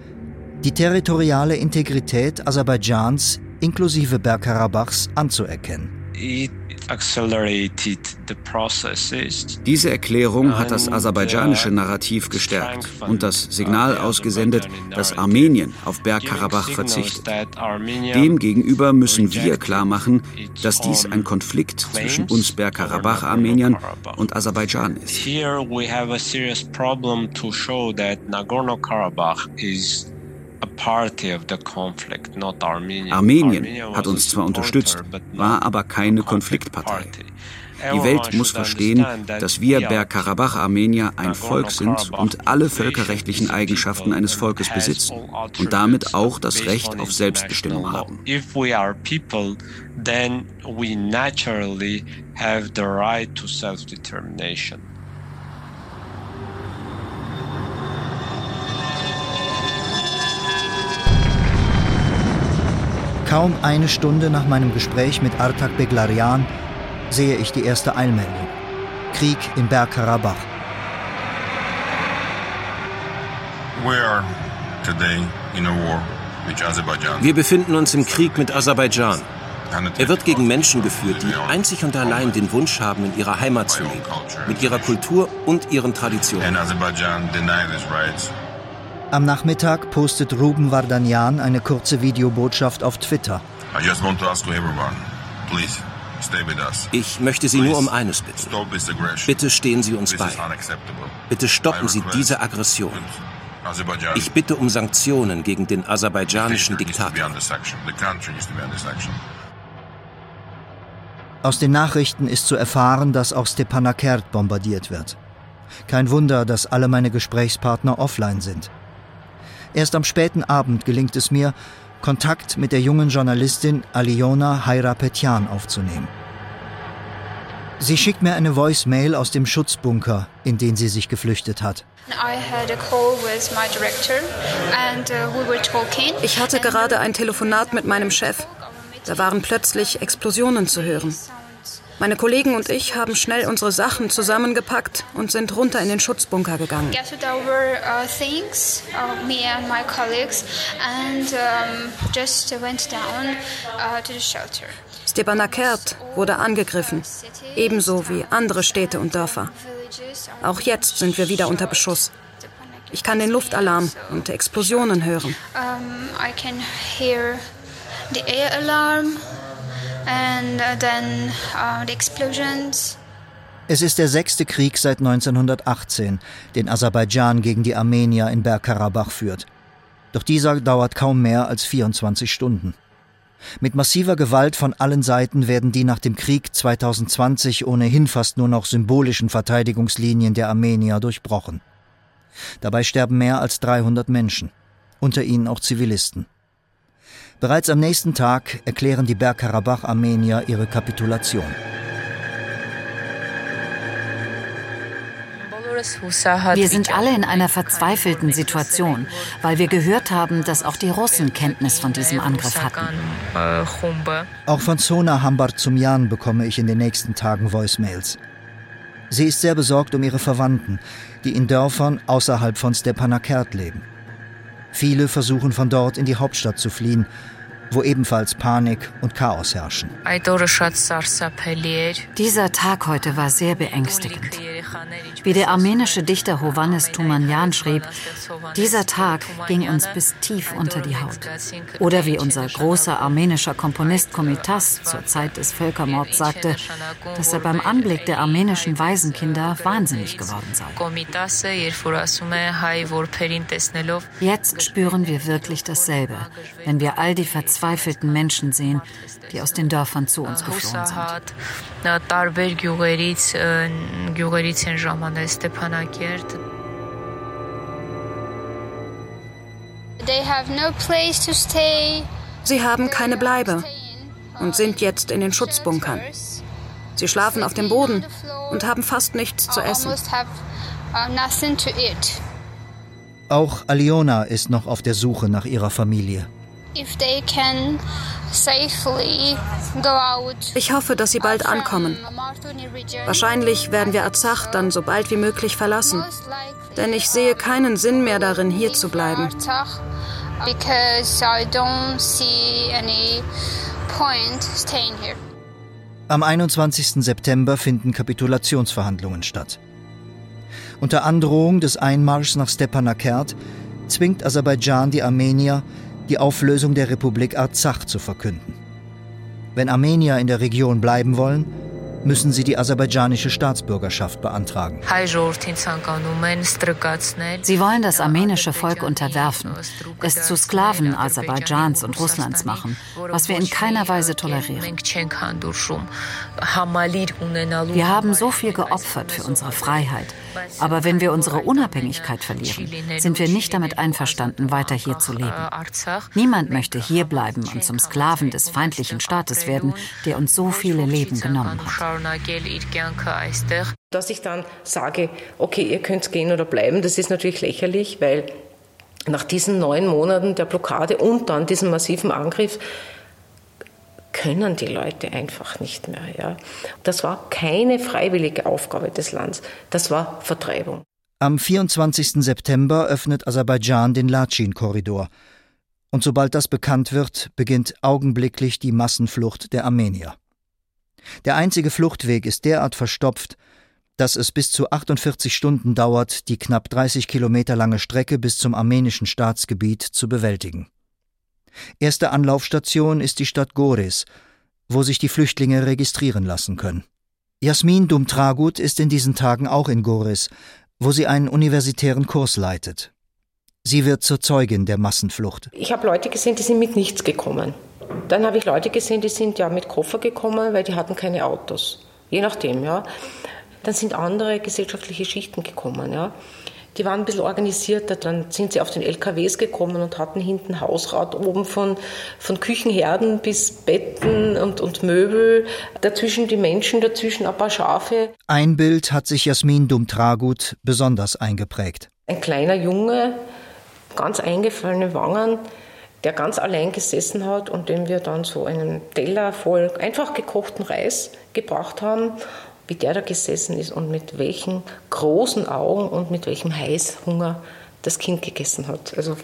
die territoriale Integrität Aserbaidschans inklusive Bergkarabachs anzuerkennen. Diese Erklärung hat das aserbaidschanische Narrativ gestärkt und das Signal ausgesendet, dass Armenien auf Bergkarabach verzichtet. Demgegenüber müssen wir klarmachen, dass dies ein Konflikt zwischen uns Bergkarabach-Armeniern und Aserbaidschan ist. Here we have a serious problem to show that Nagorno-Karabakh is Armenien hat uns zwar unterstützt, war aber keine Konfliktpartei. Die Welt muss verstehen, dass wir Bergkarabach-Armenier ein Volk sind und alle völkerrechtlichen Eigenschaften eines Volkes besitzen und damit auch das Recht auf Selbstbestimmung haben. then we naturally have the right to self-determination. Kaum eine Stunde nach meinem Gespräch mit Artak Beglarian sehe ich die erste Eilmeldung. Krieg in Bergkarabach. Wir befinden uns im Krieg mit Aserbaidschan. Er wird gegen Menschen geführt, die einzig und allein den Wunsch haben, in ihrer Heimat zu leben, mit ihrer Kultur und ihren Traditionen. Am Nachmittag postet Ruben Vardanyan eine kurze Videobotschaft auf Twitter. Ich möchte Sie nur um eines bitten. Bitte stehen Sie uns bei. Bitte stoppen Sie diese Aggression. Ich bitte um Sanktionen gegen den aserbaidschanischen Diktator. Aus den Nachrichten ist zu erfahren, dass auch Stepanakert bombardiert wird. Kein Wunder, dass alle meine Gesprächspartner offline sind. Erst am späten Abend gelingt es mir, Kontakt mit der jungen Journalistin Aliona Hairapetyan aufzunehmen. Sie schickt mir eine Voicemail aus dem Schutzbunker, in den sie sich geflüchtet hat. Uh, ich hatte gerade ein Telefonat mit meinem Chef. Da waren plötzlich Explosionen zu hören. Meine Kollegen und ich haben schnell unsere Sachen zusammengepackt und sind runter in den Schutzbunker gegangen. Stepanakert wurde angegriffen, ebenso wie andere Städte und Dörfer. Auch jetzt sind wir wieder unter Beschuss. Ich kann den Luftalarm und Explosionen hören. Um, I can hear the air alarm and uh, then uh, the explosions. Es ist der sechste Krieg seit 1918, den Aserbaidschan gegen die Armenier in Bergkarabach führt. Doch dieser dauert kaum mehr als 24 Stunden. Mit massiver Gewalt von allen Seiten werden die nach dem Krieg 2020 ohnehin fast nur noch symbolischen Verteidigungslinien der Armenier durchbrochen. Dabei sterben mehr als 300 Menschen, unter ihnen auch Zivilisten. Bereits am nächsten Tag erklären die Bergkarabach-Armenier ihre Kapitulation. Wir sind alle in einer verzweifelten Situation, weil wir gehört haben, dass auch die Russen Kenntnis von diesem Angriff hatten. Auch von Sona Hambar-Zumjan bekomme ich in den nächsten Tagen Voicemails. Sie ist sehr besorgt um ihre Verwandten, die in Dörfern außerhalb von Stepanakert leben. Viele versuchen von dort in die Hauptstadt zu fliehen, wo ebenfalls Panik und Chaos herrschen. Dieser Tag heute war sehr beängstigend. Wie der armenische Dichter Hovannes Tumanyan schrieb, dieser Tag ging uns bis tief unter die Haut. Oder wie unser großer armenischer Komponist Komitas zur Zeit des Völkermords sagte, dass er beim Anblick der armenischen Waisenkinder wahnsinnig geworden sei. Jetzt spüren wir wirklich dasselbe, wenn wir all die verzweifelten Menschen sehen, die aus den Dörfern zu uns geflohen sind. Sie haben keine Bleibe und sind jetzt in den Schutzbunkern. Sie schlafen auf dem Boden und haben fast nichts zu essen. Auch Aliona ist noch auf der Suche nach ihrer Familie. Ich hoffe, dass sie bald ankommen. Wahrscheinlich werden wir Arzach dann so bald wie möglich verlassen, denn ich sehe keinen Sinn mehr darin, hier zu bleiben. Am 21. September finden Kapitulationsverhandlungen statt. Unter Androhung des Einmarschs nach Stepanakert zwingt Aserbaidschan die Armenier, die Auflösung der Republik Arzach zu verkünden. Wenn Armenier in der Region bleiben wollen, müssen sie die aserbaidschanische Staatsbürgerschaft beantragen. Sie wollen das armenische Volk unterwerfen, es zu Sklaven Aserbaidschans und Russlands machen, was wir in keiner Weise tolerieren. Wir haben so viel geopfert für unsere Freiheit, aber wenn wir unsere Unabhängigkeit verlieren, sind wir nicht damit einverstanden, weiter hier zu leben. Niemand möchte hier bleiben und zum Sklaven des feindlichen Staates werden, der uns so viele Leben genommen hat. Dass ich dann sage, okay, ihr könnt gehen oder bleiben, das ist natürlich lächerlich, weil nach diesen neun Monaten der Blockade und dann diesem massiven Angriff können die Leute einfach nicht mehr. Ja. Das war keine freiwillige Aufgabe des Landes, das war Vertreibung. Am 24. September öffnet Aserbaidschan den Latschin-Korridor. Und sobald das bekannt wird, beginnt augenblicklich die Massenflucht der Armenier. Der einzige Fluchtweg ist derart verstopft, dass es bis zu 48 Stunden dauert, die knapp 30 Kilometer lange Strecke bis zum armenischen Staatsgebiet zu bewältigen. Erste Anlaufstation ist die Stadt Goris, wo sich die Flüchtlinge registrieren lassen können. Jasmin Dumtragut ist in diesen Tagen auch in Goris, wo sie einen universitären Kurs leitet. Sie wird zur Zeugin der Massenflucht. Ich habe Leute gesehen, die sind mit nichts gekommen. Dann habe ich Leute gesehen, die sind ja mit Koffer gekommen, weil die hatten keine Autos. Je nachdem, ja. Dann sind andere gesellschaftliche Schichten gekommen, ja. Die waren ein bisschen organisierter, dann sind sie auf den LKWs gekommen und hatten hinten Hausrat oben von, von Küchenherden bis Betten und, und Möbel, dazwischen die Menschen, dazwischen ein paar Schafe. Ein Bild hat sich Jasmin Dumtragut besonders eingeprägt. Ein kleiner Junge, ganz eingefallene Wangen, der ganz allein gesessen hat und dem wir dann so einen Teller voll einfach gekochten Reis gebracht haben, wie der da gesessen ist und mit welchen großen Augen und mit welchem Heißhunger das Kind gegessen hat. Also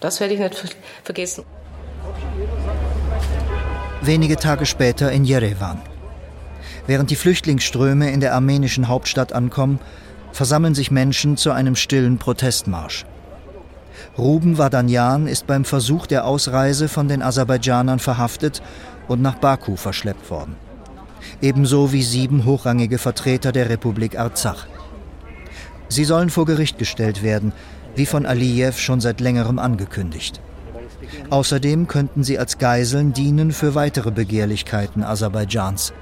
das werde ich nicht vergessen. Wenige Tage später in Jerewan. Während die Flüchtlingsströme in der armenischen Hauptstadt ankommen, versammeln sich Menschen zu einem stillen Protestmarsch. Ruben Vadanyan ist beim Versuch der Ausreise von den Aserbaidschanern verhaftet und nach Baku verschleppt worden. Ebenso wie sieben hochrangige Vertreter der Republik Arzach. Sie sollen vor Gericht gestellt werden, wie von Aliyev schon seit längerem angekündigt. Außerdem könnten sie als Geiseln dienen für weitere Begehrlichkeiten Aserbaidschans.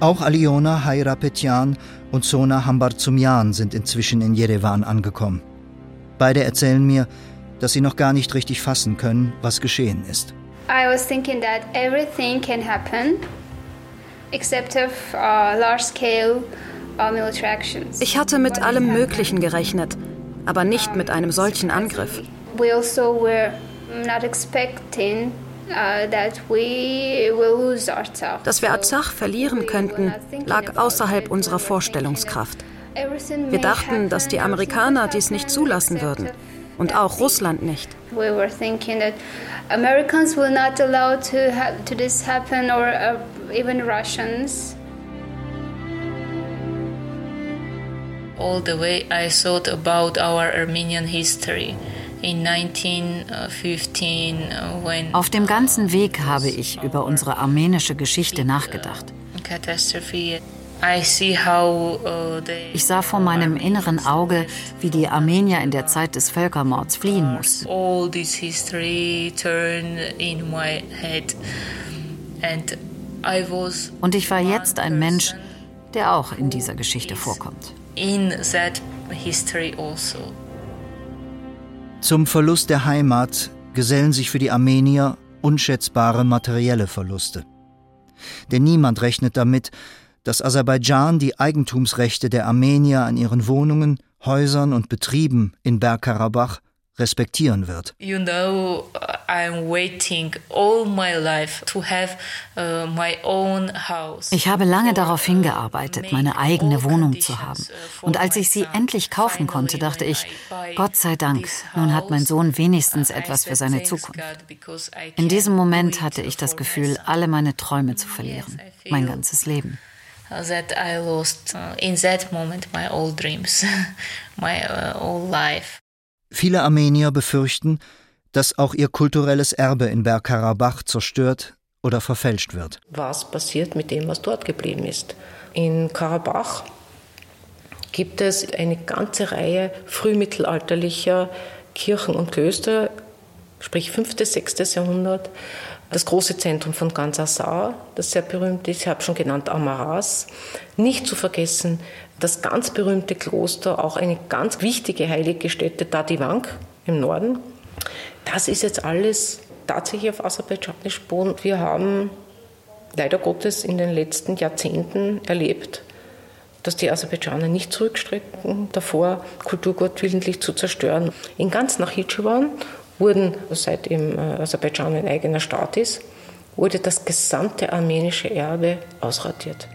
Auch Aliona Hayrapetyan und Sona Hambarzumian sind inzwischen in Jerewan angekommen. Beide erzählen mir, dass sie noch gar nicht richtig fassen können, was geschehen ist. I was thinking that everything can happen except of uh, large scale uh, military actions. Ich hatte mit allem Möglichen gerechnet, aber nicht mit einem solchen Angriff. We also were not expecting Uh, Dass wir Arzach verlieren könnten, lag außerhalb unserer Vorstellungskraft. Wir dachten, dass die Amerikaner dies nicht zulassen würden und auch Russland nicht. Americans will not allow to, to this happen or uh, even Russians. All the way I thought about our Armenian history. Uh, Auf dem ganzen Weg habe ich über unsere armenische Geschichte nachgedacht. Uh, ich sah vor meinem inneren Auge, wie die Armenier in der Zeit des Völkermords fliehen mussten. Und ich war jetzt ein Mensch, der auch in dieser Geschichte vorkommt. In that history also. Zum Verlust der Heimat gesellen sich für die Armenier unschätzbare materielle Verluste. Denn niemand rechnet damit, dass Aserbaidschan die Eigentumsrechte der Armenier an ihren Wohnungen, Häusern und Betrieben in Bergkarabach respektieren wird. You know, I'm waiting all my life to have uh, my own house. Ich habe lange darauf hingearbeitet, meine eigene Wohnung zu haben. Und als ich sie endlich kaufen konnte, dachte ich, Gott sei Dank, nun hat mein Sohn wenigstens etwas für seine Zukunft. In diesem Moment hatte ich das Gefühl, alle meine Träume zu verlieren, mein ganzes Leben. That I lost uh, in that moment my old dreams, <laughs> my uh, old life. Viele Armenier befürchten, dass auch ihr kulturelles Erbe in Bergkarabach zerstört oder verfälscht wird. Was passiert mit dem, was dort geblieben ist? In Karabach gibt es eine ganze Reihe frühmittelalterlicher Kirchen und Klöster, sprich 5., 6. Jahrhundert. Das große Zentrum von Gansasar, das sehr berühmt ist, ich habe schon genannt Amaras. Nicht zu vergessen das ganz berühmte Kloster, auch eine ganz wichtige heilige Stätte, Dadivank im Norden. Das ist jetzt alles tatsächlich auf aserbaidschanisch Boden. Wir haben leider Gottes in den letzten Jahrzehnten erlebt, dass die Aserbaidschaner nicht zurückstrecken davor, Kulturgut willentlich zu zerstören. In ganz Nachitschewan wurden, seit im äh, Aserbaidschan ein eigener Staat ist, wurde das gesamte armenische Erbe ausradiert.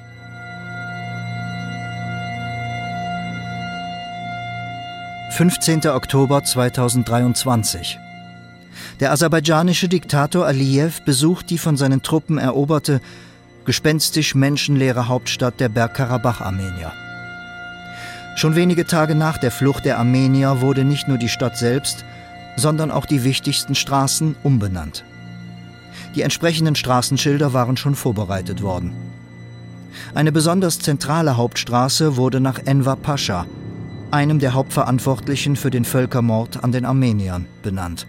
15. Oktober 2023. Der aserbaidschanische Diktator Aliyev besucht die von seinen Truppen eroberte, gespenstisch menschenleere Hauptstadt der Bergkarabach-Armenier. Schon wenige Tage nach der Flucht der Armenier wurde nicht nur die Stadt selbst, sondern auch die wichtigsten Straßen umbenannt. Die entsprechenden Straßenschilder waren schon vorbereitet worden. Eine besonders zentrale Hauptstraße wurde nach Enver Pascha, einem der Hauptverantwortlichen für den Völkermord an den Armeniern, benannt.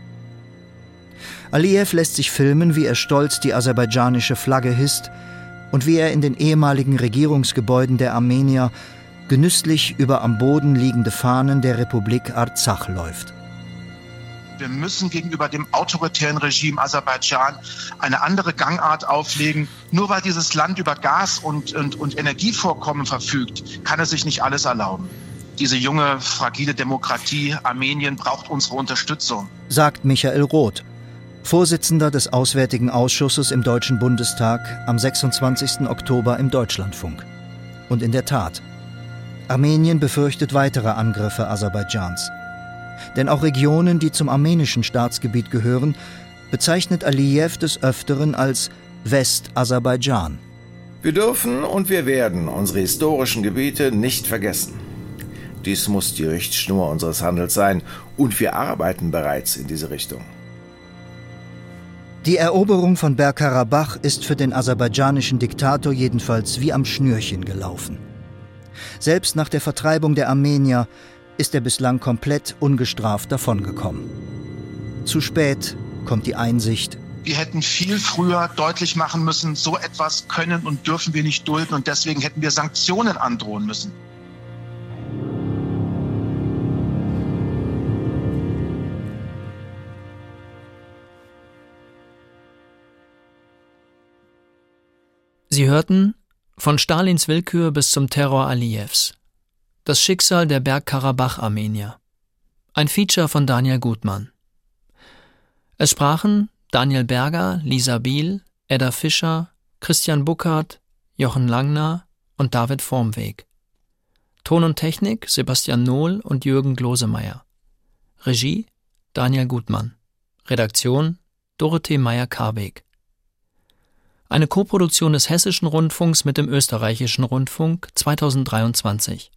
Aliyev lässt sich filmen, wie er stolz die aserbaidschanische Flagge hisst und wie er in den ehemaligen Regierungsgebäuden der Armenier genüsslich über am Boden liegende Fahnen der Republik Arzach läuft. Wir müssen gegenüber dem autoritären Regime Aserbaidschan eine andere Gangart auflegen. Nur weil dieses Land über Gas und, und, und Energievorkommen verfügt, kann es sich nicht alles erlauben. Diese junge, fragile Demokratie Armenien braucht unsere Unterstützung. Sagt Michael Roth, Vorsitzender des Auswärtigen Ausschusses im Deutschen Bundestag am 26. Oktober im Deutschlandfunk. Und in der Tat, Armenien befürchtet weitere Angriffe Aserbaidschans. Denn auch Regionen, die zum armenischen Staatsgebiet gehören, bezeichnet Aliyev des Öfteren als West-Aserbaidschan. Wir dürfen und wir werden unsere historischen Gebiete nicht vergessen. Dies muss die Richtschnur unseres Handels sein, und wir arbeiten bereits in diese Richtung. Die Eroberung von Bergkarabach ist für den aserbaidschanischen Diktator jedenfalls wie am Schnürchen gelaufen. Selbst nach der Vertreibung der Armenier ist er bislang komplett ungestraft davongekommen. Zu spät kommt die Einsicht. Wir hätten viel früher deutlich machen müssen, so etwas können und dürfen wir nicht dulden und deswegen hätten wir Sanktionen androhen müssen. Sie hörten von Stalins Willkür bis zum Terror Aliyevs. Das Schicksal der Bergkarabach-Armenier. Ein Feature von Daniel Gutmann. Es sprachen Daniel Berger, Lisa Biel, Edda Fischer, Christian Buckhardt, Jochen Langner und David Formweg. Ton und Technik Sebastian Nohl und Jürgen Glosemeyer. Regie Daniel Gutmann. Redaktion Dorothee Meyer-Karbeek. Eine Koproduktion des Hessischen Rundfunks mit dem Österreichischen Rundfunk 2023.